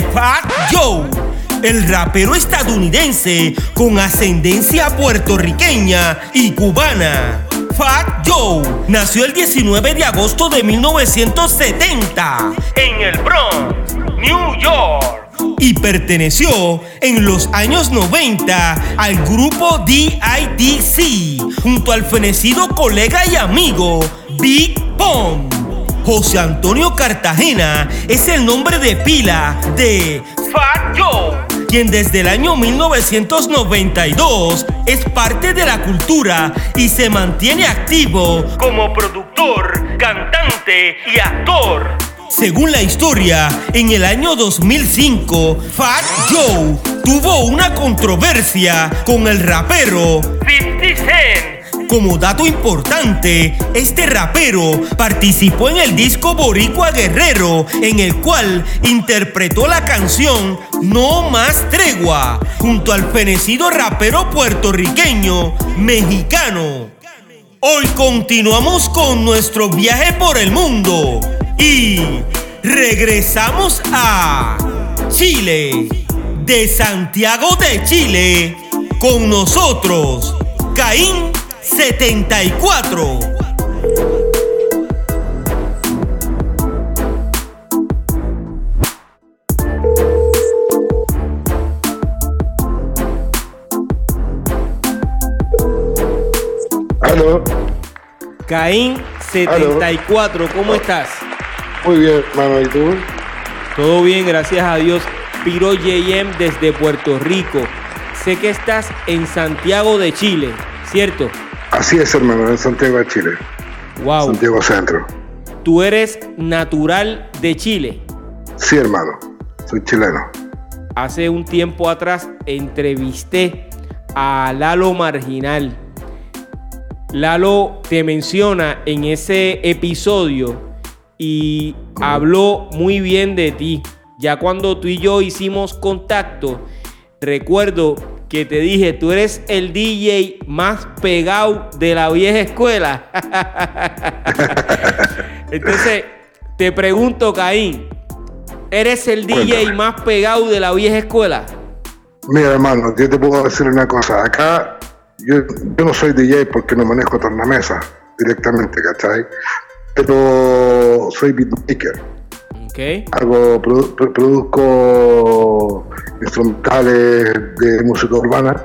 Fat Joe, el rapero estadounidense con ascendencia puertorriqueña y cubana. Fat Joe nació el 19 de agosto de 1970 en el Bronx, New York. Y perteneció en los años 90 al grupo DIDC junto al fenecido colega y amigo Big Pong. José Antonio Cartagena es el nombre de pila de Fat Joe, quien desde el año 1992 es parte de la cultura y se mantiene activo como productor, cantante y actor. Según la historia, en el año 2005, Fat Joe tuvo una controversia con el rapero 50 Cent como dato importante, este rapero participó en el disco Boricua Guerrero, en el cual interpretó la canción No Más Tregua, junto al fenecido rapero puertorriqueño mexicano. Hoy continuamos con nuestro viaje por el mundo y regresamos a Chile, de Santiago de Chile, con nosotros, Caín 74. Aló, Caín 74, ¿cómo estás? muy bien, mano, ¿y tú? Todo bien, gracias a Dios. Piro JM desde Puerto Rico. Sé que estás en Santiago de Chile, ¿cierto? Así es, hermano, en Santiago de Chile, Wow. Santiago Centro. Tú eres natural de Chile. Sí, hermano, soy chileno. Hace un tiempo atrás entrevisté a Lalo Marginal. Lalo te menciona en ese episodio y habló muy bien de ti. Ya cuando tú y yo hicimos contacto, recuerdo que te dije, tú eres el DJ más pegado de la vieja escuela. Entonces, te pregunto, Caín, ¿eres el DJ más pegado de la vieja escuela? Mira, hermano, yo te puedo decir una cosa. Acá yo, yo no soy DJ porque no manejo tornamesa directamente, ¿cachai? Pero soy beatmaker. Ok. Hago, produ- pro- produzco instrumentales de música urbana,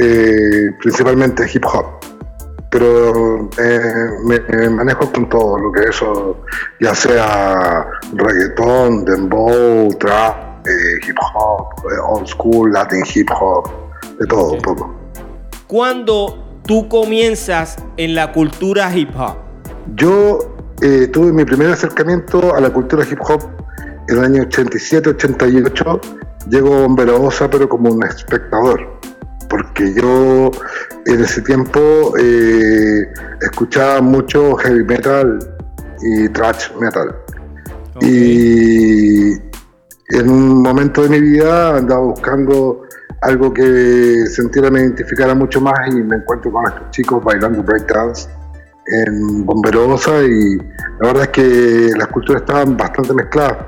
eh, principalmente hip hop. Pero eh, me, me manejo con todo lo que eso, ya sea reggaetón, dembow, trap, eh, hip hop, old school, latin hip hop, de todo un poco. ¿Cuándo tú comienzas en la cultura hip hop? Yo eh, tuve mi primer acercamiento a la cultura hip hop en el año 87-88. Llego a Bomberosa, pero como un espectador, porque yo en ese tiempo eh, escuchaba mucho heavy metal y thrash metal. Y en un momento de mi vida andaba buscando algo que sintiera me identificara mucho más y me encuentro con estos chicos bailando breakdance en Bomberosa y la verdad es que las culturas estaban bastante mezcladas,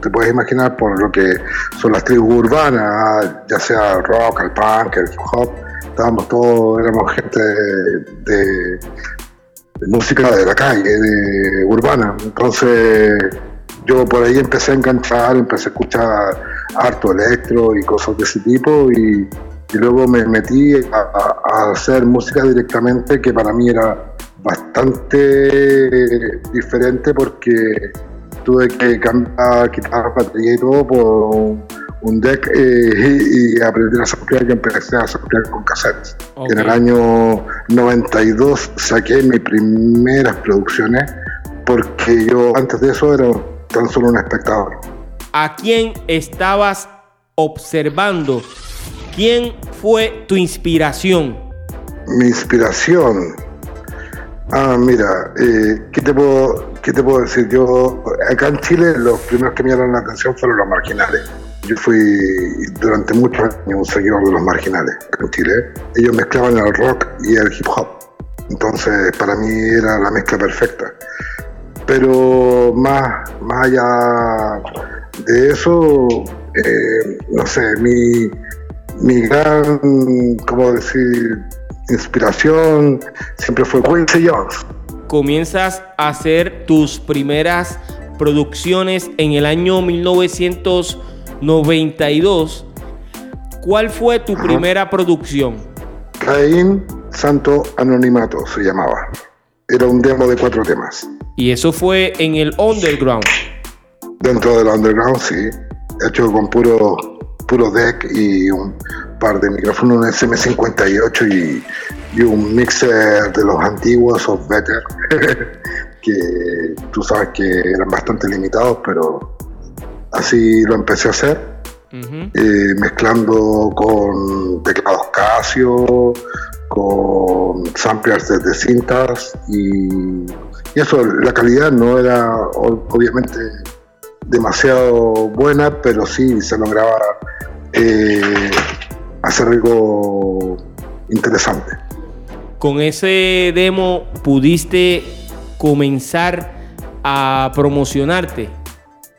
te puedes imaginar por lo que son las tribus urbanas, ya sea el rock, el punk, el hip hop, todos, éramos gente de, música de la calle, de urbana, entonces yo por ahí empecé a enganchar, empecé a escuchar harto electro y cosas de ese tipo y, luego me metí a hacer música directamente que para mí era bastante diferente porque tuve que cambiar, quitar batería y todo por un, deck eh, y, y aprender a samplear y empecé a samplear con cassettes. En el año 92 saqué mis primeras producciones porque yo antes de eso era tan solo un espectador. ¿a quién estabas observando? ¿Quién fue tu inspiración? Mi inspiración. Ah, mira, eh, ¿qué, te puedo, ¿qué te puedo decir? Yo, acá en Chile, los primeros que me llamaron la atención fueron los marginales. Yo fui durante muchos años un seguidor de los marginales en Chile. Ellos mezclaban el rock y el hip hop. Entonces, para mí era la mezcla perfecta. Pero más, más allá de eso, eh, no sé, mi, mi gran, ¿cómo decir?, inspiración siempre fue Quincy Jones. Comienzas a hacer tus primeras producciones en el año 1992. ¿Cuál fue tu primera producción? Caín Santo Anonimato se llamaba. Era un demo de cuatro temas. ¿Y eso fue en el underground? Dentro del underground, sí. Hecho con puro, puro deck y un, par de micrófonos, un SM58 y, y un mixer de los antiguos of Better, que tú sabes que eran bastante limitados, pero así lo empecé a hacer, eh, mezclando con teclados Casio, con samplers de cintas y, y, eso, la calidad no era obviamente demasiado buena, pero sí se lograba eh, hacer algo interesante. Con ese demo pudiste comenzar a promocionarte.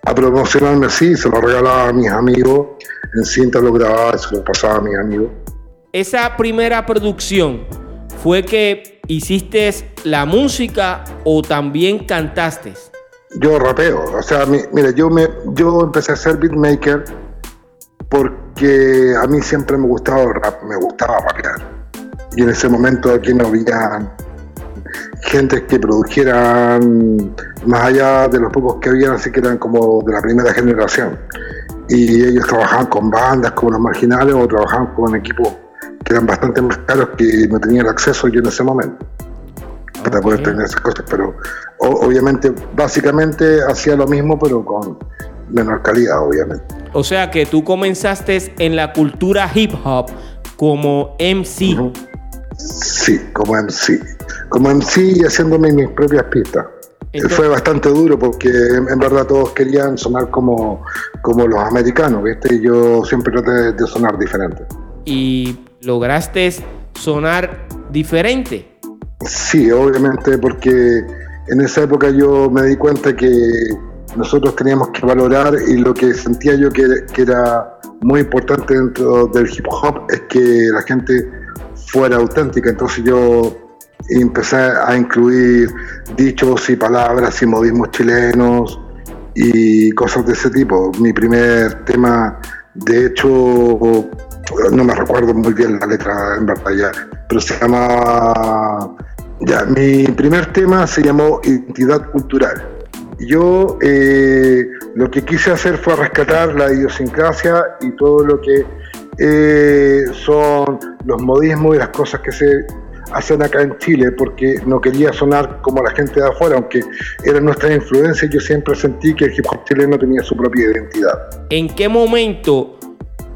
A promocionarme, sí, se lo regalaba a mis amigos, en cinta lo grababa se lo pasaba a mis amigos. Esa primera producción fue que hiciste la música o también cantaste. Yo rapeo, o sea, mire, yo me, yo empecé a ser beatmaker porque a mí siempre me gustaba el rap, me gustaba rapear. Y en ese momento aquí no había gente que produjeran más allá de los pocos que habían, así que eran como de la primera generación. Y ellos trabajaban con bandas como los marginales o trabajaban con equipos que eran bastante más caros que no tenían acceso yo en ese momento para poder tener esas cosas. Pero obviamente, básicamente hacía lo mismo, pero con menor calidad, obviamente. O sea que tú comenzaste en la cultura hip hop como MC. Sí, como MC. Como MC y haciéndome mis propias pistas. Fue bastante duro porque en, verdad todos querían sonar como, como los americanos, ¿viste? Y yo siempre traté de sonar diferente. ¿Y lograste sonar diferente? Sí, obviamente porque en esa época yo me di cuenta que nosotros teníamos que valorar y lo que sentía yo que, era muy importante dentro del hip hop es que la gente fuera auténtica. Entonces yo empecé a incluir dichos y palabras y modismos chilenos y cosas de ese tipo. Mi primer tema, de hecho, no me recuerdo muy bien la letra en verdad ya, pero se llama... Ya, mi primer tema se llamó Identidad Cultural yo eh, lo que quise hacer fue rescatar la idiosincrasia y todo lo que eh, son los modismos y las cosas que se hacen acá en Chile, porque no quería sonar como la gente de afuera, aunque era nuestra influencia, yo siempre sentí que el hip hop chileno tenía su propia identidad. ¿En qué momento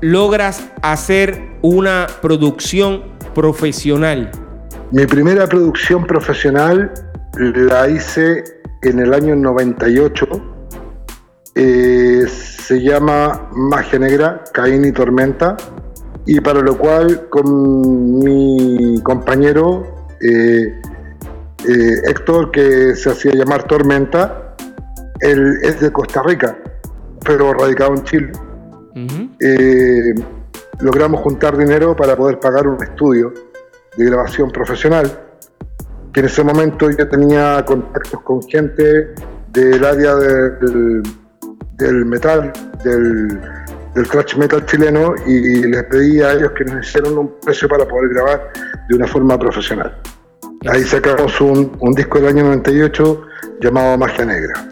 logras hacer una producción profesional? Mi primera producción profesional la hice en el año 98. Eh, se llama Magia Negra, Caín y Tormenta, y para lo cual con mi compañero eh, eh, Héctor, que se hacía llamar Tormenta, él es de Costa Rica, pero radicado en Chile. logramos juntar dinero para poder pagar un estudio de grabación profesional que en ese momento yo tenía contactos con gente del área del, metal, del, del thrash metal chileno y les pedí a ellos que nos hicieran un precio para poder grabar de una forma profesional. Ahí sacamos un, un disco del año 98 llamado Magia Negra.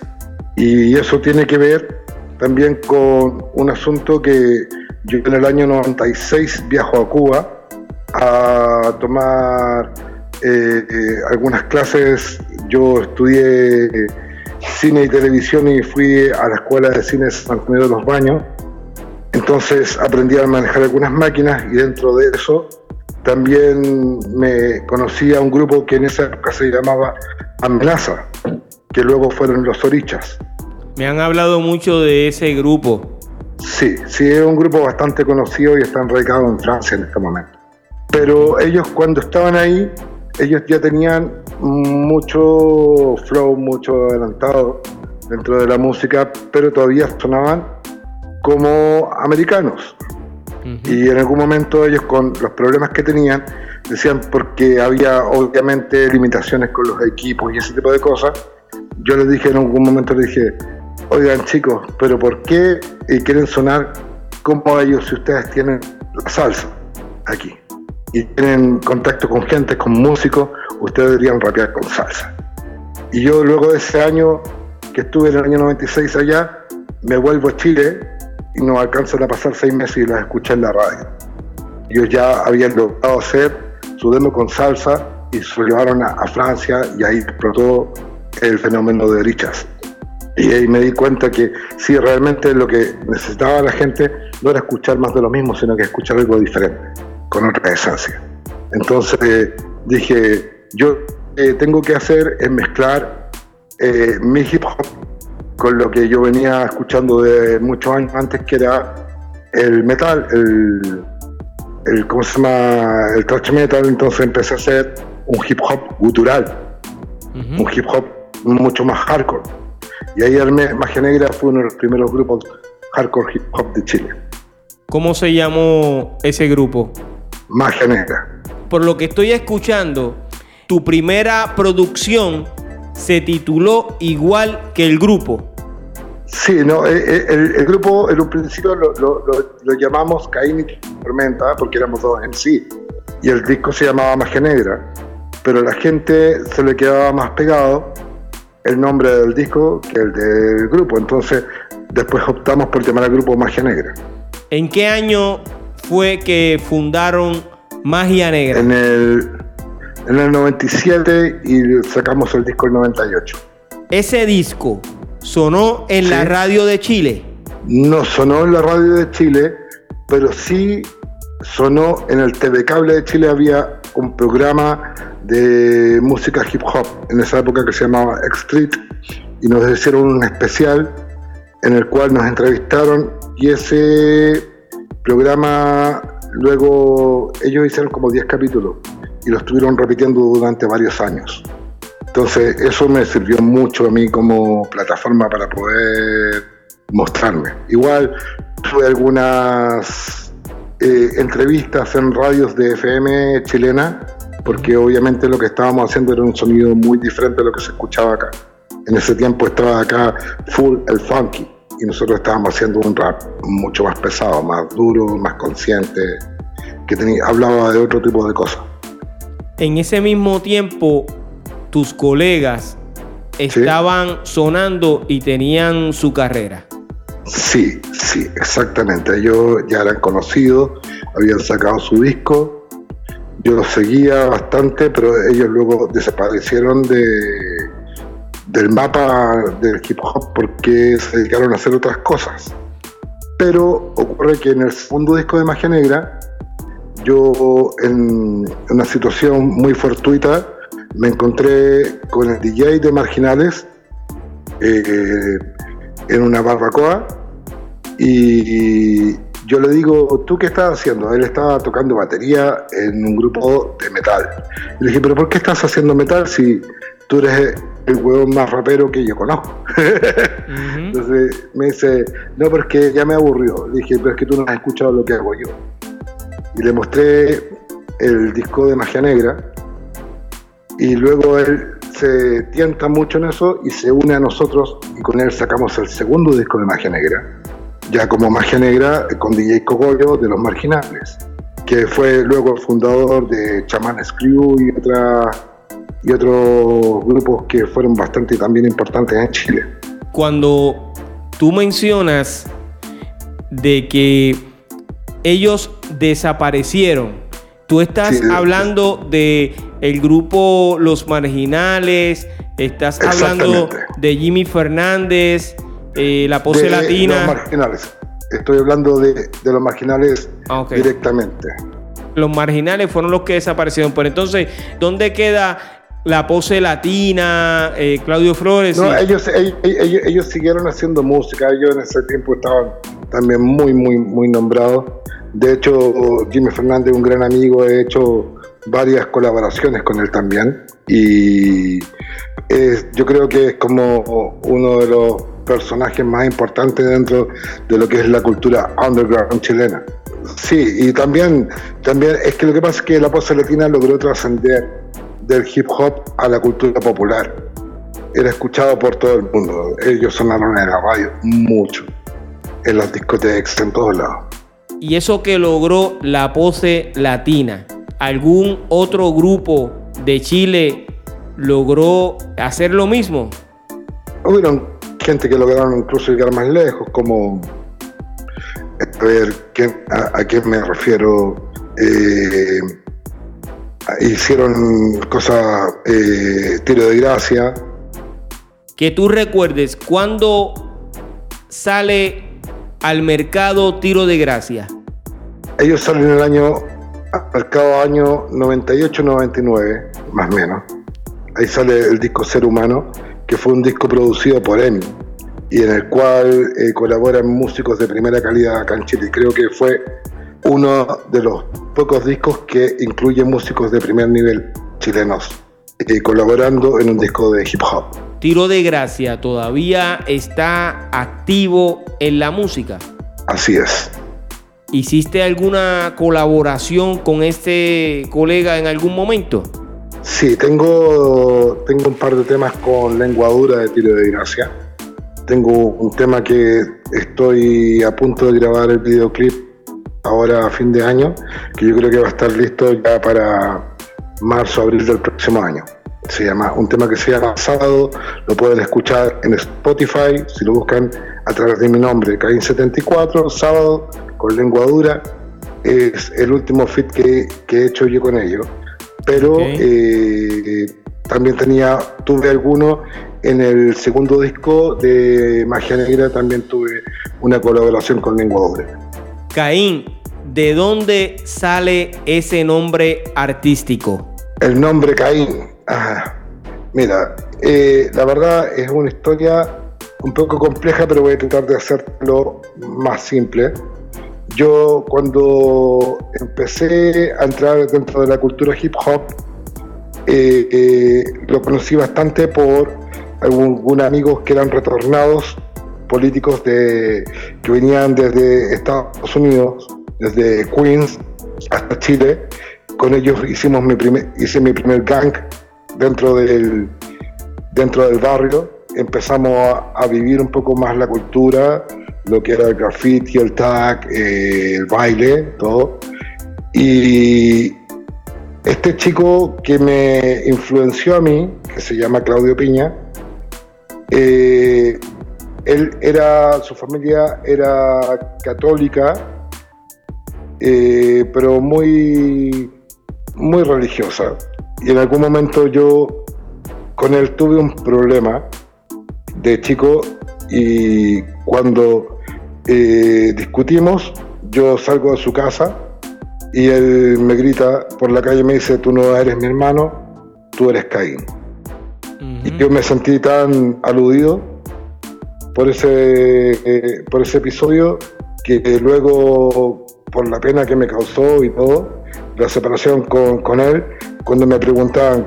Y eso tiene que ver también con un asunto que yo en el año 96 viajo a Cuba a tomar eh, algunas clases, yo estudié cine y televisión y fui a la escuela de cine San Antonio de los Baños. Entonces aprendí a manejar algunas máquinas y dentro de eso también me conocí a un grupo que en esa época se llamaba Amenaza, que luego fueron los Orichas. Me han hablado mucho de ese grupo. Sí, sí, es un grupo bastante conocido y está enraizado en Francia en este momento. Pero ellos cuando estaban ahí, ellos ya tenían mucho flow, mucho adelantado dentro de la música, pero todavía sonaban como americanos. Y en algún momento ellos con los problemas que tenían, decían porque había obviamente limitaciones con los equipos y ese tipo de cosas, yo les dije en algún momento, les dije, oigan chicos, pero ¿por qué quieren sonar como ellos si ustedes tienen la salsa aquí? Y tienen contacto con gente, con músicos, ustedes deberían rapear con salsa. Y yo luego de ese año que estuve en el año 96 allá, me vuelvo a Chile y no alcanzan a pasar seis meses y las escuché en la radio. Ellos ya habían logrado hacer su demo con salsa y se lo llevaron a, Francia y ahí explotó el fenómeno de Richas. Y ahí me di cuenta que sí, realmente lo que necesitaba la gente no era escuchar más de lo mismo, sino que escuchar algo diferente, con otra esencia. Entonces dije, yo eh, tengo que hacer es mezclar eh, mi hip hop con lo que yo venía escuchando de muchos años antes, que era el metal, el, el ¿cómo se llama? El thrash metal, entonces empecé a hacer un hip hop gutural, un hip hop mucho más hardcore. Y ahí armé Magia Negra, fue uno de los primeros grupos hardcore hip hop de Chile. ¿Cómo se llamó ese grupo? Magia Negra. Por lo que estoy escuchando, tu primera producción se tituló igual que el grupo. Sí, no, eh, eh, el, grupo en un principio lo, llamamos Caín y Tormenta porque éramos dos en sí. Y el disco se llamaba Magia Negra. Pero a la gente se le quedaba más pegado el nombre del disco que el del grupo. Entonces, después optamos por llamar al grupo Magia Negra. ¿En qué año fue que fundaron Magia Negra? En el en el 97 y sacamos el disco en el 98. ¿Ese disco sonó en la radio de Chile? No sonó en la radio de Chile, pero sí sonó en el TV Cable de Chile. Había un programa de música hip hop en esa época que se llamaba X Street y nos hicieron un especial en el cual nos entrevistaron y ese programa luego ellos hicieron como 10 capítulos y lo estuvieron repitiendo durante varios años. Entonces eso me sirvió mucho a mí como plataforma para poder mostrarme. Igual tuve algunas eh, entrevistas en radios de FM chilena, porque obviamente lo que estábamos haciendo era un sonido muy diferente a lo que se escuchaba acá. En ese tiempo estaba acá full el funky y nosotros estábamos haciendo un rap mucho más pesado, más duro, más consciente, que tenía, hablaba de otro tipo de cosas en ese mismo tiempo tus colegas estaban sonando y tenían su carrera. Sí, sí, exactamente. Ellos ya eran conocidos, habían sacado su disco. Yo los seguía bastante, pero ellos luego desaparecieron de, del mapa del hip hop porque se dedicaron a hacer otras cosas. Pero ocurre que en el segundo disco de Magia Negra yo en una situación muy fortuita me encontré con el DJ de Marginales eh, en una barbacoa y yo le digo, ¿tú qué estás haciendo? Él estaba tocando batería en un grupo de metal. le dije, ¿pero por qué estás haciendo metal si tú eres el huevón más rapero que yo conozco? Entonces me dice, no, porque ya me aburrió. Le dije, pero es que tú no has escuchado lo que hago yo y le mostré el disco de Magia Negra y luego él se tienta mucho en eso y se une a nosotros y con él sacamos el segundo disco de Magia Negra, ya como Magia Negra con DJ Cogollo de Los Marginales, que fue luego el fundador de Chaman Screw y, otra, y otros grupos que fueron bastante también importantes en Chile. Cuando tú mencionas de que ellos desaparecieron. Tú estás hablando de el grupo Los Marginales, Estás hablando de Jimmy Fernández, eh, la pose latina. Los marginales. Estoy hablando de, los marginales ah, directamente. Los marginales fueron los que desaparecieron. Pero entonces, ¿dónde queda la pose latina, eh, Claudio Flores? No, ellos, ellos, siguieron haciendo música. Ellos en ese tiempo estaban también muy, muy, muy nombrados. De hecho, Jimmy Fernández, un gran amigo, he hecho varias colaboraciones con él también. Y yo creo que es como uno de los personajes más importantes dentro de lo que es la cultura underground chilena. Sí, y también, también es que lo que pasa es que la pose latina logró trascender del hip hop a la cultura popular. Era escuchado por todo el mundo. Ellos sonaron en la radio mucho, en las discotecas, en todos lados. Y eso que logró la pose latina, ¿algún otro grupo de Chile logró hacer lo mismo? Hubieron gente que lograron incluso llegar más lejos, como, a ver, a, quién me refiero? Eh, hicieron cosas, eh, tiro de gracia. Que tú recuerdes, ¿cuándo sale al mercado tiro de gracia? Ellos salen en el año, al mercado año 98-99, más o menos ahí sale el disco Ser Humano, que fue un disco producido por EMI y en el cual eh, colaboran músicos de primera calidad acá en Chile. Creo que fue uno de los pocos discos que incluye músicos de primer nivel chilenos eh, colaborando en un disco de hip hop. Tiro de Gracia todavía está activo en la música. Así es. ¿Hiciste alguna colaboración con este colega en algún momento? Sí, tengo, tengo un par de temas con lengua dura de tiro de gracia. Tengo un tema que estoy a punto de grabar el videoclip ahora a fin de año, que yo creo que va a estar listo ya para marzo, abril del próximo año. Se llama, un tema que se llama Sábado, lo pueden escuchar en Spotify, si lo buscan a través de mi nombre, Caín74, Sábado, con lengua dura. Es el último fit que, que he hecho yo con ellos pero eh, también tenía, tuve alguno en el segundo disco de Magia Negra, también tuve una colaboración con Lengua Caín, ¿de dónde sale ese nombre artístico? El nombre Caín, mira, eh, la verdad es una historia un poco compleja, pero voy a tratar de hacerlo más simple. Yo cuando empecé a entrar dentro de la cultura hip hop, eh, eh, lo conocí bastante por algunos amigos que eran retornados políticos de, que venían desde Estados Unidos, desde Queens hasta Chile. Con ellos hicimos mi primer, hice mi primer gang dentro del, dentro del barrio. Empezamos a vivir un poco más la cultura, lo que era el graffiti, el tag, eh, el baile, todo. Y este chico que me influenció a mí, que se llama Claudio Piña, eh, él era, su familia era católica, eh, pero muy, muy religiosa. Y en algún momento yo con él tuve un problema de chico y cuando eh, discutimos, yo salgo de su casa y él me grita por la calle, me dice, tú no eres mi hermano, tú eres Caín. Y yo me sentí tan aludido por ese, eh, por ese episodio que luego, por la pena que me causó y todo, la separación con, con él, cuando me preguntaban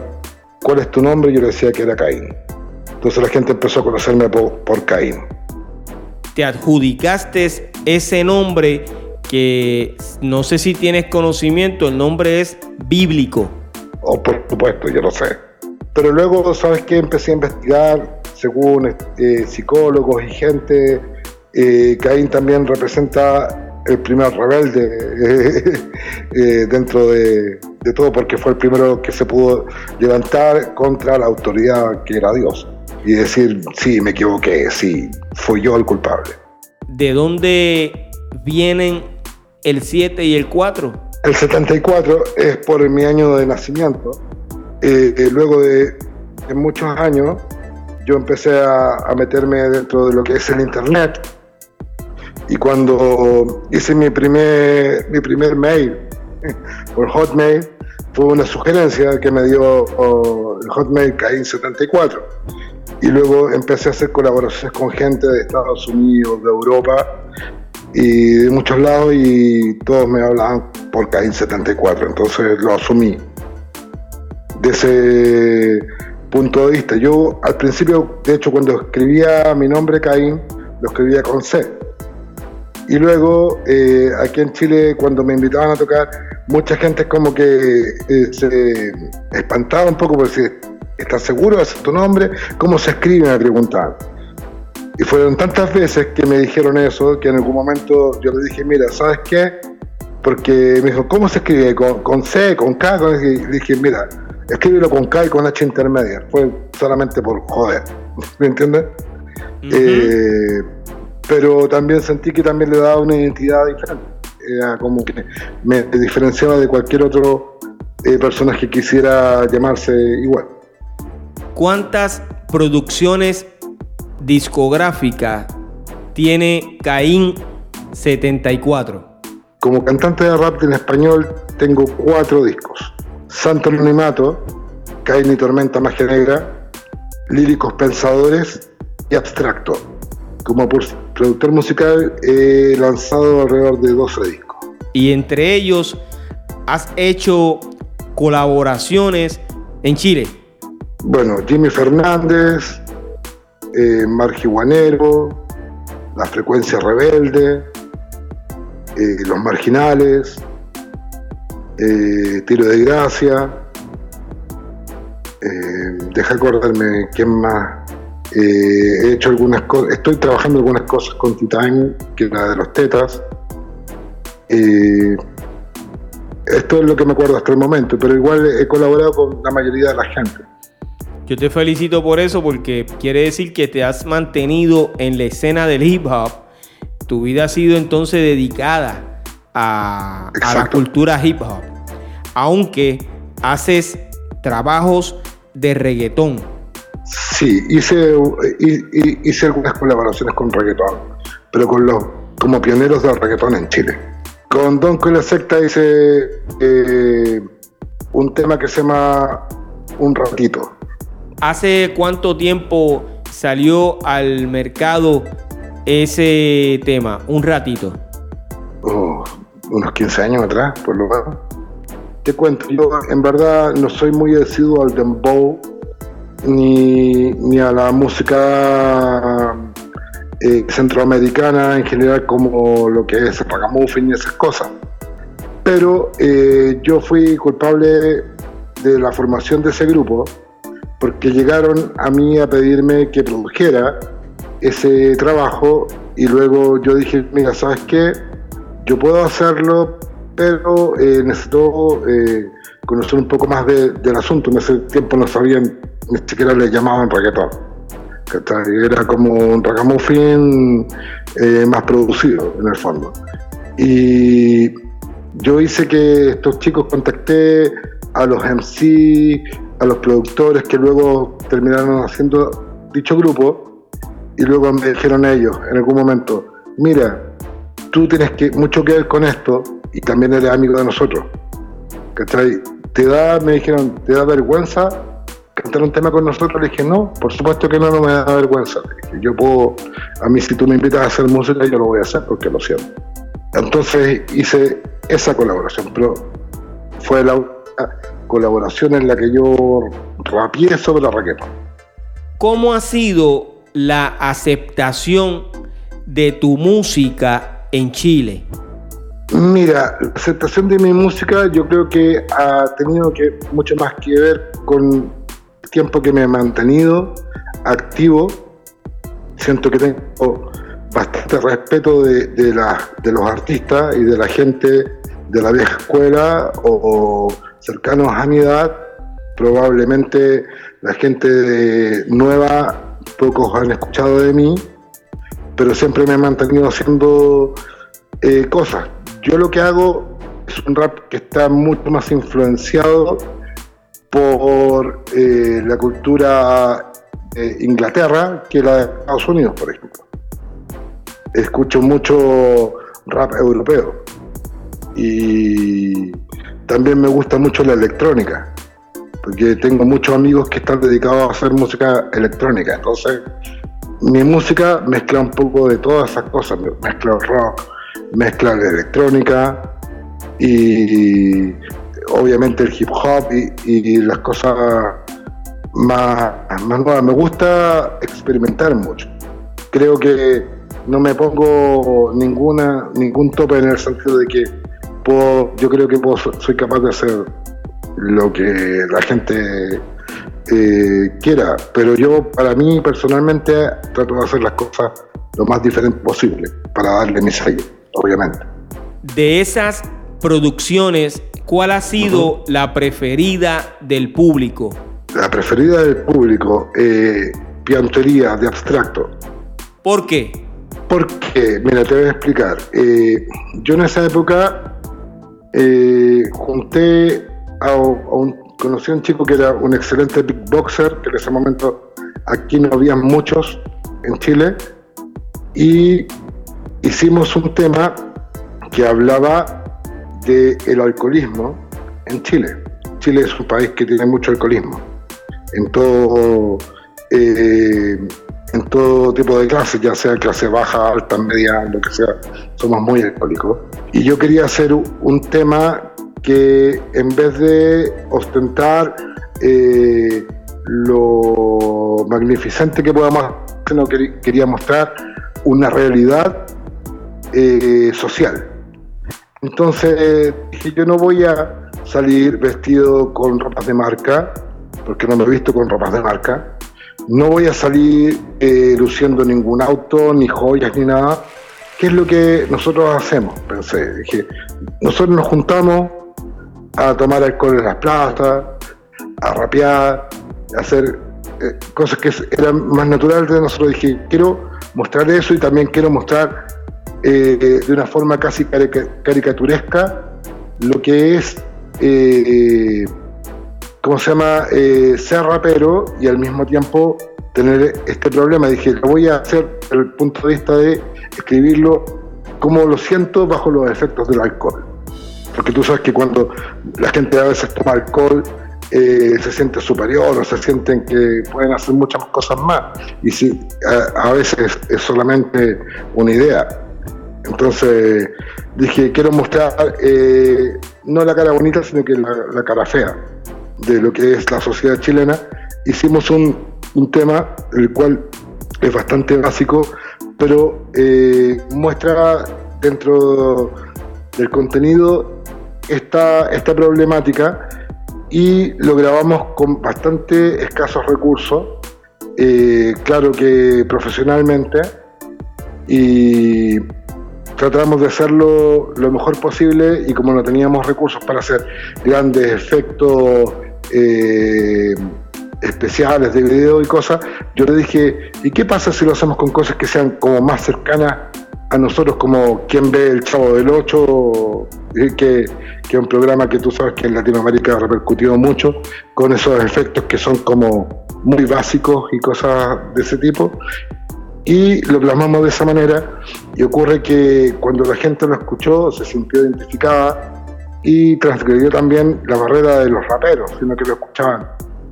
cuál es tu nombre, yo le decía que era Caín. Entonces la gente empezó a conocerme por, por Caín te adjudicaste ese nombre que no sé si tienes conocimiento, el nombre es bíblico. Oh, por supuesto, yo lo sé. Pero luego, ¿sabes qué? Empecé a investigar, según eh, psicólogos y gente, eh, Caín también representa el primer rebelde eh, dentro de, de todo, porque fue el primero que se pudo levantar contra la autoridad que era Dios y decir, sí, me equivoqué, sí, fui yo el culpable. ¿De dónde vienen el 7 y el 4? El 74 es por mi año de nacimiento. Eh, eh, luego de hace muchos años, yo empecé a, meterme dentro de lo que es el Internet. Y cuando hice mi primer, mi primer mail por Hotmail, fue una sugerencia que me dio el Hotmail CAIN 74. Y luego empecé a hacer colaboraciones con gente de Estados Unidos, de Europa y de muchos lados y todos me hablaban por CAIN 74. Entonces lo asumí. De ese punto de vista. Yo al principio, de hecho, cuando escribía mi nombre Caín, lo escribía con C. Y luego, eh, aquí en Chile, cuando me invitaban a tocar, mucha gente como que eh, se espantaba un poco por decir, ¿estás seguro de hacer tu nombre? ¿Cómo se escribe? Me preguntaban. Y fueron tantas veces que me dijeron eso que en algún momento yo le dije, mira, ¿sabes qué? Porque me dijo, ¿cómo se escribe? ¿Con, C? ¿Con K? Y dije, mira, escríbelo con K y con H intermedia. Fue solamente por joder. ¿Me entiendes? Eh, pero también sentí que también le daba una identidad diferente. Era como que me diferenciaba de cualquier otro eh, personaje que quisiera llamarse igual. ¿Cuántas producciones discográficas tiene Caín 74? Como cantante de rap en español tengo cuatro discos. Santo Anonimato, Caín y Tormenta Magia Negra, Líricos Pensadores y Abstracto. Como productor musical he lanzado alrededor de 12 discos. Y entre ellos has hecho colaboraciones en Chile. Bueno, Jimmy Fernández, eh, Margiguanero, La Frecuencia Rebelde, eh, Los Marginales, eh, Tiro de Gracia, eh, deja acordarme quién más. Eh, he hecho algunas cosas, estoy trabajando algunas cosas con Titan, que es la de los tetas. esto es lo que me acuerdo hasta el momento, pero igual he colaborado con la mayoría de la gente. Yo te felicito por eso porque quiere decir que te has mantenido en la escena del hip hop. Tu vida ha sido entonces dedicada a, la cultura hip hop. Aunque haces trabajos de reggaetón. Sí, hice, hice algunas colaboraciones con reggaetón, pero con los como pioneros del reggaetón en Chile. Con Don y la secta hice eh, un tema que se llama Un ratito. ¿Hace cuánto tiempo salió al mercado ese tema? Un ratito. Oh, unos 15 años atrás, por lo menos. Te cuento, yo en verdad no soy muy decido al dembow ni, ni a la música eh, centroamericana en general como lo que es ragamuffin y esas cosas. Pero eh, yo fui culpable de la formación de ese grupo porque llegaron a mí a pedirme que produjera ese trabajo y luego yo dije, mira, ¿sabes qué? yo puedo hacerlo, pero eh, necesito conocer un poco más del asunto. En ese tiempo no sabían, ni siquiera le llamaban reggaetón. Era como un ragamuffin eh, más producido, en el fondo. Y yo hice que estos chicos contacté a los MC, a los productores que luego terminaron haciendo dicho grupo y luego me dijeron ellos en algún momento, mira, tú tienes que, mucho que ver con esto y también eres amigo de nosotros. ¿Cachai? Te da, me dijeron, ¿te da vergüenza cantar un tema con nosotros? Le dije, no, por supuesto que no, no me da vergüenza. Yo puedo, a mí si tú me invitas a hacer música, yo lo voy a hacer porque lo siento. Entonces hice esa colaboración, pero fue la colaboración en la que yo rapié sobre la raqueta. ¿Cómo ha sido la aceptación de tu música en Chile? Mira, la aceptación de mi música yo creo que ha tenido que mucho más que ver con el tiempo que me he mantenido activo. Siento que tengo bastante respeto de, de, los artistas y de la gente de la vieja escuela o, cercanos a mi edad. Probablemente la gente nueva, pocos han escuchado de mí, pero siempre me he mantenido haciendo eh, cosas. Yo lo que hago es un rap que está mucho más influenciado por eh, la cultura de Inglaterra que la de Estados Unidos, por ejemplo. Escucho mucho rap europeo. Y también me gusta mucho la electrónica, porque tengo muchos amigos que están dedicados a hacer música electrónica, entonces mi música mezcla un poco de todas esas cosas, mezcla rock, mezcla la electrónica y obviamente el hip hop y, las cosas más, más nuevas. Me gusta experimentar mucho. Creo que no me pongo ninguna ningún tope en el sentido de que puedo, yo creo que soy capaz de hacer lo que la gente eh, quiera, pero yo para mí personalmente trato de hacer las cosas lo más diferente posible para darle mi sello, obviamente. De esas producciones, ¿cuál ha sido la preferida del público? La preferida del público, eh, Piantería de Abstracto. ¿Por qué? Porque, mira, te voy a explicar. Eh, yo en esa época eh, junté a, un, conocí a un chico que era un excelente big boxer, que en ese momento aquí no había muchos en Chile, y hicimos un tema que hablaba del el alcoholismo en Chile. Chile es un país que tiene mucho alcoholismo en todo, eh, en todo tipo de clases, ya sea clase baja, alta, media, lo que sea, somos muy alcohólicos. Y yo quería hacer un tema que en vez de ostentar eh, lo magnificente que podamos hacer, quería mostrar una realidad eh, social. Entonces dije, yo no voy a salir vestido con ropas de marca, porque no me he visto con ropas de marca. No voy a salir eh, luciendo ningún auto, ni joyas, ni nada. ¿Qué es lo que nosotros hacemos? Pensé, dije, nosotros nos juntamos a tomar alcohol en las plazas, a rapear, a hacer eh, cosas que eran más naturales de nosotros. Dije, quiero mostrar eso y también quiero mostrar eh, de una forma casi caricaturesca lo que es, eh, ¿cómo se llama?, ser rapero y al mismo tiempo tener este problema. Dije, lo voy a hacer desde el punto de vista de escribirlo como lo siento bajo los efectos del alcohol. Porque tú sabes que cuando la gente a veces toma alcohol, eh, se siente superior o se sienten que pueden hacer muchas cosas más. Y si a, veces es solamente una idea. Entonces dije, quiero mostrar eh, no la cara bonita, sino que la, cara fea de lo que es la sociedad chilena. Hicimos un, un tema, el cual es bastante básico, pero eh, muestra dentro del contenido esta, esta problemática y lo grabamos con bastante escasos recursos, eh, claro que profesionalmente, y tratamos de hacerlo lo mejor posible y como no teníamos recursos para hacer grandes efectos eh, especiales de video y cosas, yo le dije, ¿y qué pasa si lo hacemos con cosas que sean como más cercanas a nosotros como quien ve el Chavo del 8, que, que es un programa que tú sabes que en Latinoamérica ha repercutido mucho, con esos efectos que son como muy básicos y cosas de ese tipo. Y lo plasmamos de esa manera y ocurre que cuando la gente lo escuchó se sintió identificada y transgredió también la barrera de los raperos, sino que lo escuchaban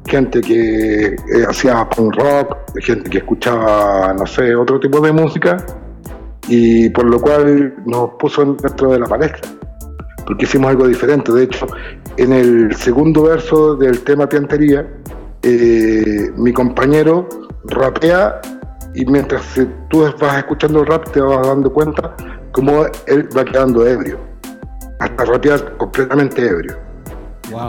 gente que eh, hacía punk rock, gente que escuchaba, no sé, otro tipo de música y por lo cual nos puso dentro de la palestra, porque hicimos algo diferente. De hecho, en el segundo verso del tema Piantería, eh, mi compañero rapea y mientras tú vas escuchando el rap te vas dando cuenta cómo él va quedando ebrio, hasta rapear completamente ebrio.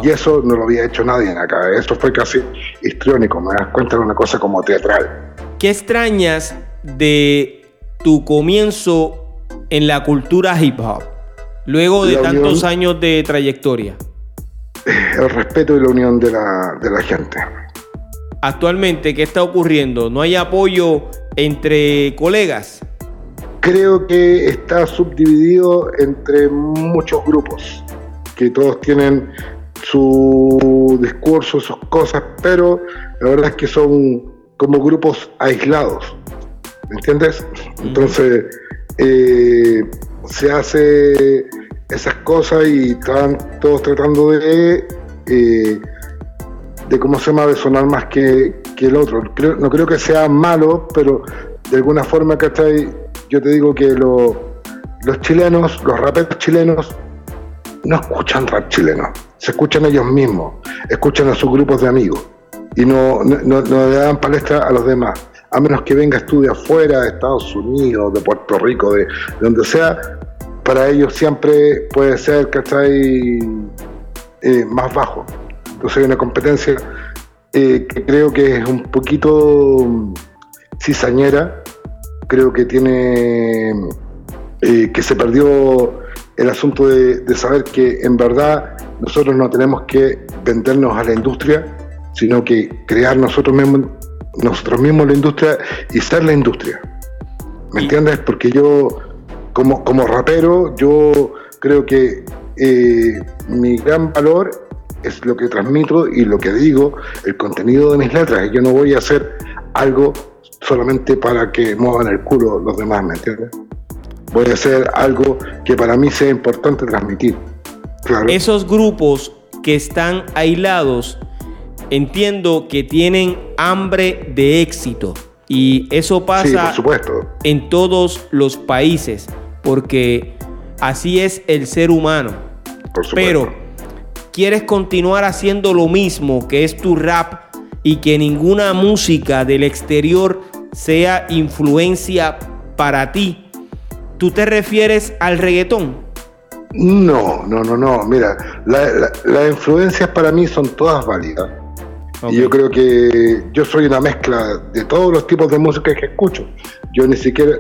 Y eso no lo había hecho nadie en acá, eso fue casi histriónico, me das cuenta de una cosa como teatral. ¿Qué extrañas de tu comienzo en la cultura hip hop, luego de tantos años de trayectoria? El respeto y la unión de la, de la gente. Actualmente, ¿qué está ocurriendo? ¿No hay apoyo entre colegas? Creo que está subdividido entre muchos grupos, que todos tienen su discurso, sus cosas, pero la verdad es que son como grupos aislados, ¿me entiendes? Entonces eh, se hace esas cosas y están todos tratando de, eh, de cómo se llama, de sonar más que, el otro. no creo que sea malo, pero de alguna forma, ¿cachai? Yo te digo que los chilenos, los raperos chilenos, no escuchan rap chileno, se escuchan ellos mismos, escuchan a sus grupos de amigos y no, no, le dan palestra a los demás. A menos que venga estudio afuera de Estados Unidos, de Puerto Rico, de, donde sea, para ellos siempre puede ser, ¿cachai? Eh, más bajo. Entonces hay una competencia eh, que creo que es un poquito cizañera, creo que tiene, eh, que se perdió el asunto de, saber que en verdad nosotros no tenemos que vendernos a la industria, sino que crear nosotros mismos, nosotros mismos la industria y ser la industria. ¿Me entiendes? Porque yo, como, como rapero, yo creo que eh, mi gran valor es lo que transmito y lo que digo, el contenido de mis letras. Yo no voy a hacer algo solamente para que muevan el culo los demás, ¿me entiendes? voy a hacer algo que para mí sea importante transmitir. Esos grupos que están aislados, entiendo que tienen hambre de éxito. Y eso pasa en todos los países, porque así es el ser humano. Pero quieres continuar haciendo lo mismo que es tu rap y que ninguna música del exterior sea influencia para ti ¿Tú te refieres al reggaetón? No, no, no, no. Mira, las influencias para mí son todas válidas. Y yo creo que yo soy una mezcla de todos los tipos de música que escucho. Yo ni siquiera,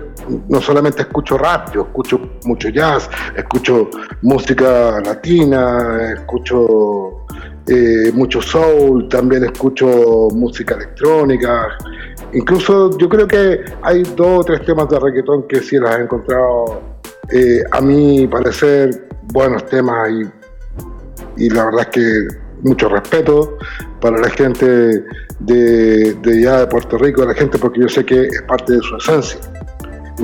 no solamente escucho rap, yo escucho mucho jazz, escucho música latina, escucho eh, mucho soul, también escucho música electrónica, Incluso yo creo que hay dos o tres temas de reggaetón que sí las he encontrado, eh, a mi parecer, buenos temas y, la verdad es que mucho respeto para la gente de, de ya de Puerto Rico, la gente porque yo sé que es parte de su esencia.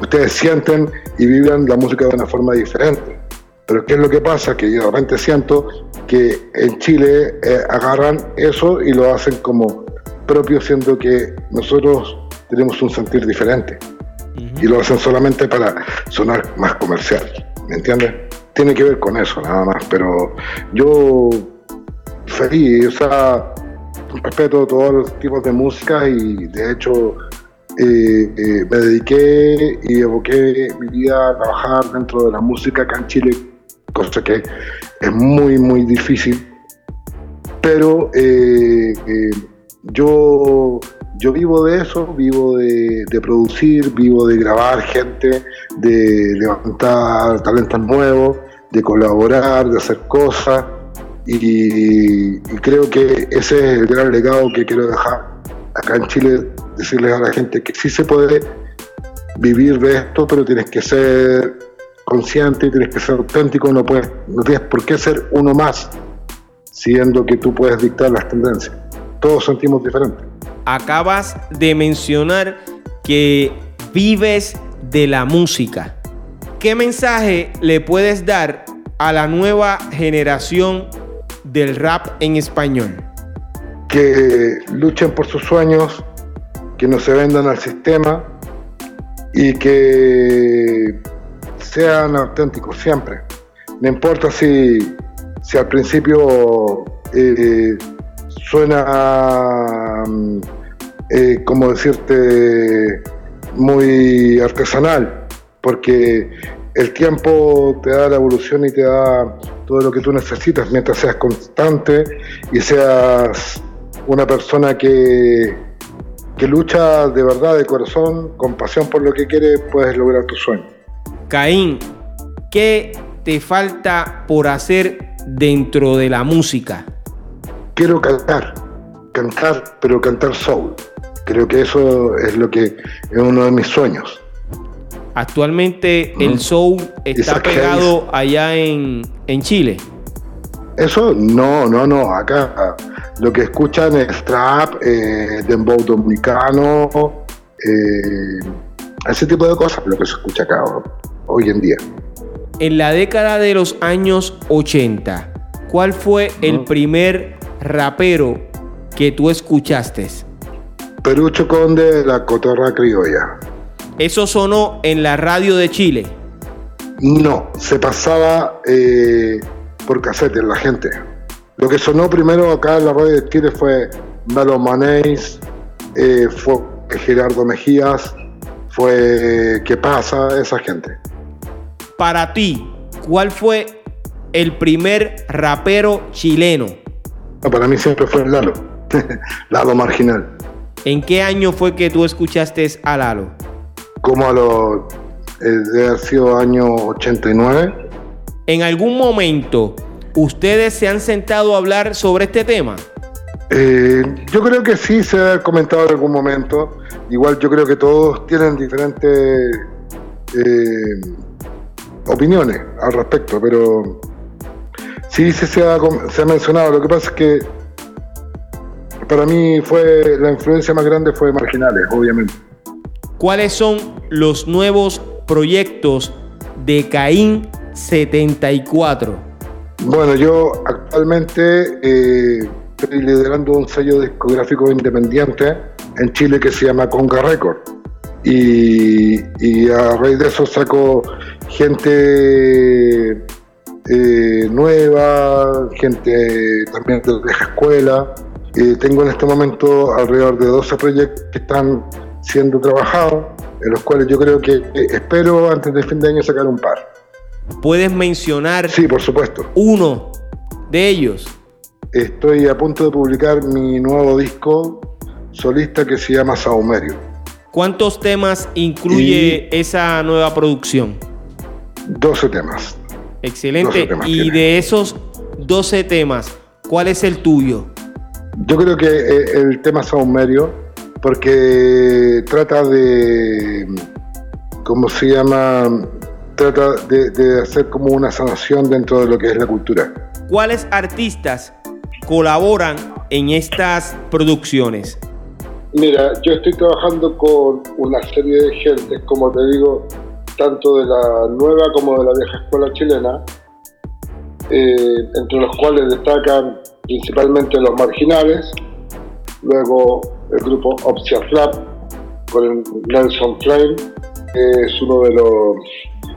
Ustedes sienten y viven la música de una forma diferente. Pero ¿qué es lo que pasa? Que yo de repente siento que en Chile eh, agarran eso y lo hacen como propio, siendo que nosotros tenemos un sentir diferente. Y lo hacen solamente para sonar más comercial. ¿Me entiendes? Tiene que ver con eso, nada más. Pero yo feliz, o sea, respeto todos los tipos de música y de hecho eh, eh, me dediqué y evoqué mi vida a trabajar dentro de la música acá en Chile, cosa que es muy, muy difícil. Pero eh, yo, yo vivo de eso, vivo de, producir, vivo de grabar gente, de levantar talentos nuevos, de colaborar, de hacer cosas. Y, creo que ese es el gran legado que quiero dejar acá en Chile, decirles a la gente que sí se puede vivir de esto, pero tienes que ser consciente, tienes que ser auténtico, no, puedes, no tienes por qué ser uno más, siendo que tú puedes dictar las tendencias todos sentimos diferente. Acabas de mencionar que vives de la música. ¿Qué mensaje le puedes dar a la nueva generación del rap en español? Que luchen por sus sueños, que no se vendan al sistema y que sean auténticos siempre. No importa si, si al principio eh, suena, mm, eh, como decirte, muy artesanal, porque el tiempo te da la evolución y te da todo lo que tú necesitas mientras seas constante y seas una persona que, que lucha de verdad, de corazón, con pasión por lo que quiere, puedes lograr tu sueño. Caín, ¿qué te falta por hacer dentro de la música? quiero cantar, cantar, pero cantar soul. Creo que eso es lo que es uno de mis sueños. Actualmente el soul está pegado allá en, Chile. Eso no, no, no. Acá lo que escuchan es trap, eh, dembow dominicano, eh, ese tipo de cosas, lo que se escucha acá hoy en día. En la década de los años 80, ¿cuál fue el primer rapero que tú escuchaste? Perucho Conde, la cotorra criolla. ¿Eso sonó en la radio de Chile? No, se pasaba eh, por cassette la gente. Lo que sonó primero acá en la radio de Chile fue Melo Manéis, eh, fue Gerardo Mejías, fue ¿Qué pasa? Esa gente. Para ti, ¿cuál fue el primer rapero chileno? para mí siempre fue Lalo, Lalo Marginal. ¿En qué año fue que tú escuchaste a Lalo? Como a los, eh, de haber sido año 89. ¿En algún momento ustedes se han sentado a hablar sobre este tema? Eh, yo creo que sí se ha comentado en algún momento. Igual yo creo que todos tienen diferentes eh, opiniones al respecto, pero sí, sí se ha, se ha mencionado. Lo que pasa es que para mí fue la influencia más grande fue Marginales, obviamente. ¿Cuáles son los nuevos proyectos de Caín 74? Bueno, yo actualmente eh, estoy liderando un sello discográfico independiente en Chile que se llama Conga Record. Y, a raíz de eso saco gente eh, nueva, gente también de vieja escuela. Eh, tengo en este momento alrededor de 12 proyectos que están siendo trabajados, en los cuales yo creo que espero antes del fin de año sacar un par. ¿Puedes mencionar? Sí, por supuesto. Uno de ellos. Estoy a punto de publicar mi nuevo disco solista que se llama Saumerio. ¿Cuántos temas incluye esa nueva producción? 12 temas. Excelente. y de esos 12 temas, ¿cuál es el tuyo? Yo creo que eh, el tema Saumerio, porque trata de, ¿cómo se llama? Trata de, de hacer como una sanación dentro de lo que es la cultura. ¿Cuáles artistas colaboran en estas producciones? Mira, yo estoy trabajando con una serie de gente, como te digo, tanto de la nueva como de la vieja escuela chilena, eh, entre los cuales destacan principalmente los marginales, luego el grupo Opsia Flap con Nelson Flame, que es uno de los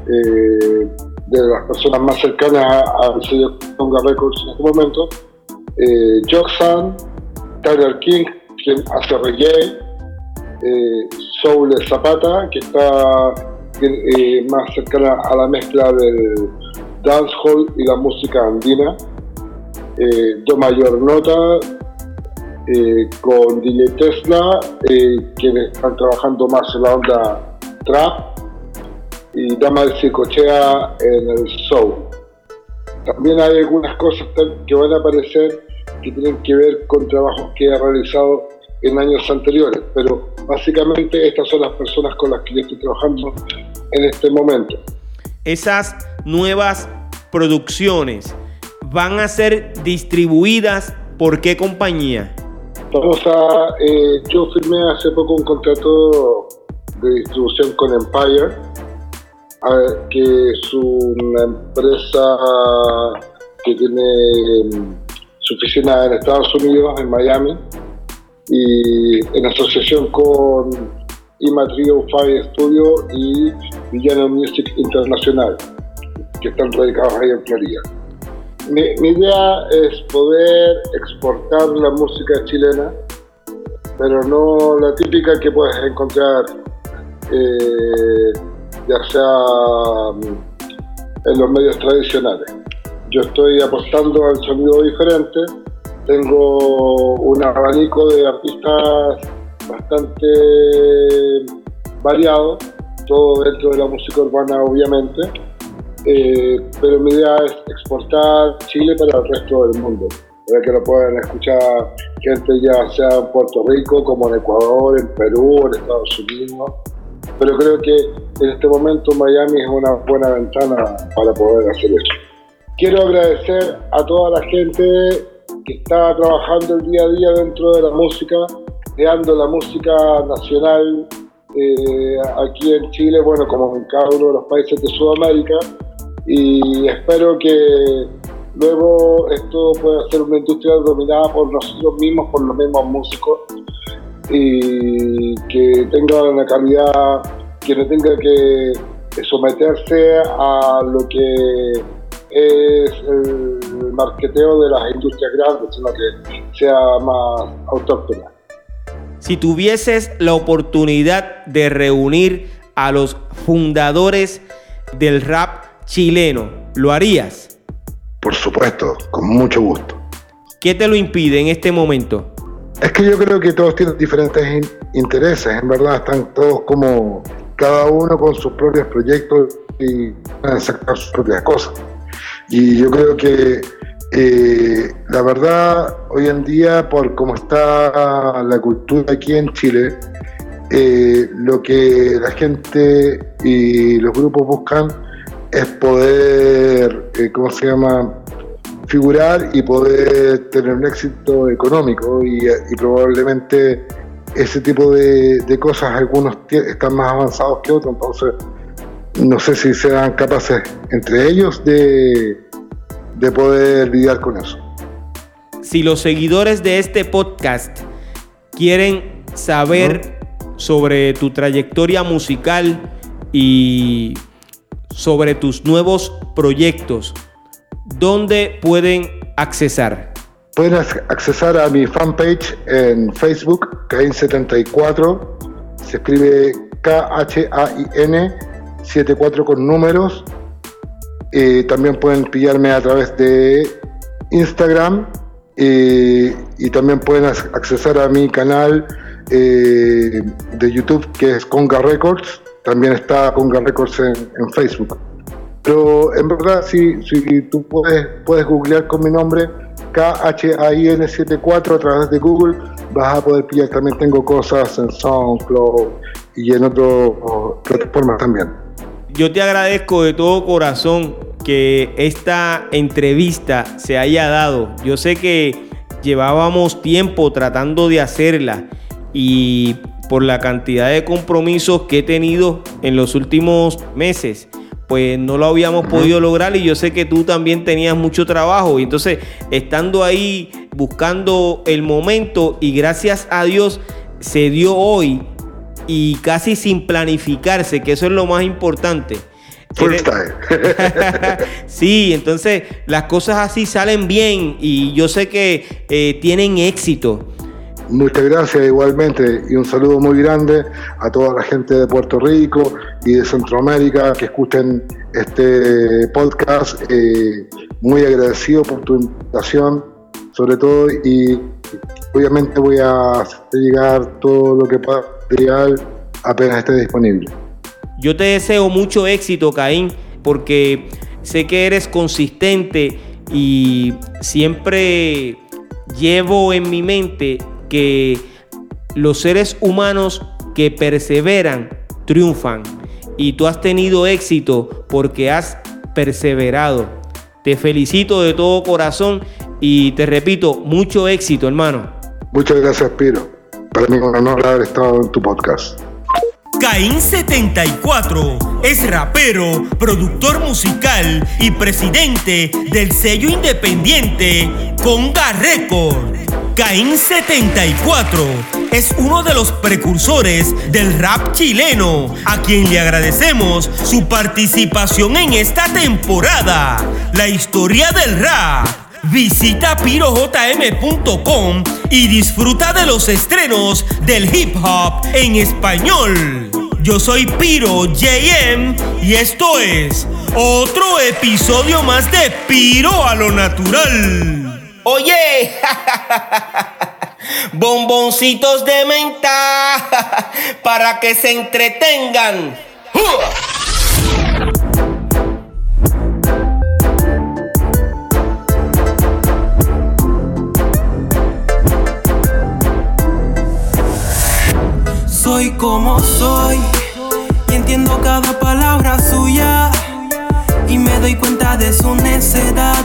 eh, de las personas más cercanas al sello Conga Records en este momento, eh, Joxan, Tyler King, quien hace reggae, eh, Soul Zapata, que está eh, más cercana a la mezcla del dancehall y la música andina, eh, Do Mayor Nota, eh, con DJ Tesla, quienes están trabajando más en la onda trap, y Dama de Cicochea en el soul. También hay algunas cosas que van a aparecer que tienen que ver con trabajos que he realizado en años anteriores, pero básicamente estas son las personas con las que yo estoy trabajando en este momento. Esas nuevas producciones van a ser distribuidas por qué compañía? Vamos a, eh, yo firmé hace poco un contrato de distribución con Empire que es una empresa que tiene mm, su oficina en Estados Unidos, en Miami, y en asociación con Imatrio Fire Studio y Villano Music Internacional, que están radicados ahí en Florida. Mi, idea es poder exportar la música chilena, pero no la típica que puedes encontrar eh, ya sea mm, en los medios tradicionales. Yo estoy apostando al sonido diferente, tengo un abanico de artistas bastante variado, todo dentro de la música urbana obviamente, eh, pero mi idea es exportar Chile para el resto del mundo, para que lo puedan escuchar gente ya sea en Puerto Rico, como en Ecuador, en Perú, en Estados Unidos. Pero creo que en este momento Miami es una buena ventana para poder hacer eso. quiero agradecer a toda la gente que está trabajando el día a día dentro de la música, creando la música nacional eh, aquí en Chile, bueno, como en cada uno de los países de Sudamérica, y espero que luego esto pueda ser una industria dominada por nosotros mismos, por los mismos músicos, y que tenga una calidad, que no tenga que someterse a lo que es el marqueteo de las industrias grandes, sino que sea más autóctona. Si tuvieses la oportunidad de reunir a los fundadores del rap chileno, ¿lo harías? Por supuesto, con mucho gusto. ¿Qué te lo impide en este momento? Es que yo creo que todos tienen diferentes intereses, en verdad están todos como cada uno con sus propios proyectos y sacar sus propias cosas. Y yo creo que eh, la verdad, hoy en día, por cómo está la cultura aquí en Chile, eh, lo que la gente y los grupos buscan es poder, eh, ¿cómo se llama?, figurar y poder tener un éxito económico y, probablemente ese tipo de, cosas algunos están más avanzados que otros, entonces no sé si serán capaces entre ellos de, de poder lidiar con eso. Si los seguidores de este podcast quieren saber sobre tu trayectoria musical y sobre tus nuevos proyectos, ¿dónde pueden accesar? Pueden accesar a mi fanpage en Facebook, Cain74. Se escribe K-H-A-I-N 74 con números. también pueden pillarme a través de Instagram y, también pueden accesar a mi canal eh, de YouTube que es Conga Records también está Conga Records en, Facebook. Pero en verdad, si, si tú puedes, puedes googlear con mi nombre, KHAIN74 a través de Google, vas a poder pillar. También tengo cosas en SoundCloud y en otras plataformas también. Yo te agradezco de todo corazón que esta entrevista se haya dado. Yo sé que llevábamos tiempo tratando de hacerla y por la cantidad de compromisos que he tenido en los últimos meses, pues no lo habíamos podido lograr y yo sé que tú también tenías mucho trabajo y entonces estando ahí buscando el momento y gracias a Dios se dio hoy y casi sin planificarse, que eso es lo más importante. sí, entonces las cosas así salen bien y yo sé que eh, tienen éxito. Muchas gracias igualmente y un saludo muy grande a toda la gente de Puerto Rico y de Centroamérica que escuchen este podcast. Eh, muy agradecido por tu invitación, sobre todo, y obviamente voy a hacer llegar todo lo que pueda material apenas esté disponible. Yo te deseo mucho éxito, Caín, porque sé que eres consistente y siempre llevo en mi mente que los seres humanos que perseveran triunfan. Y tú has tenido éxito porque has perseverado. Te felicito de todo corazón y te repito, mucho éxito, hermano. Muchas gracias, Piro. Para mí es un honor haber estado en tu podcast. Caín74 es rapero, productor musical y presidente del sello independiente Conga Record. Caín 74 es uno de los precursores del rap chileno, a quien le agradecemos su participación en esta temporada. La historia del rap. Visita pirojm.com y disfruta de los estrenos del hip hop en español. Yo soy Piro JM y esto es otro episodio más de Piro a lo natural. Oye, bomboncitos de menta para que se entretengan. Soy como soy y entiendo cada palabra suya y me doy cuenta de su necedad.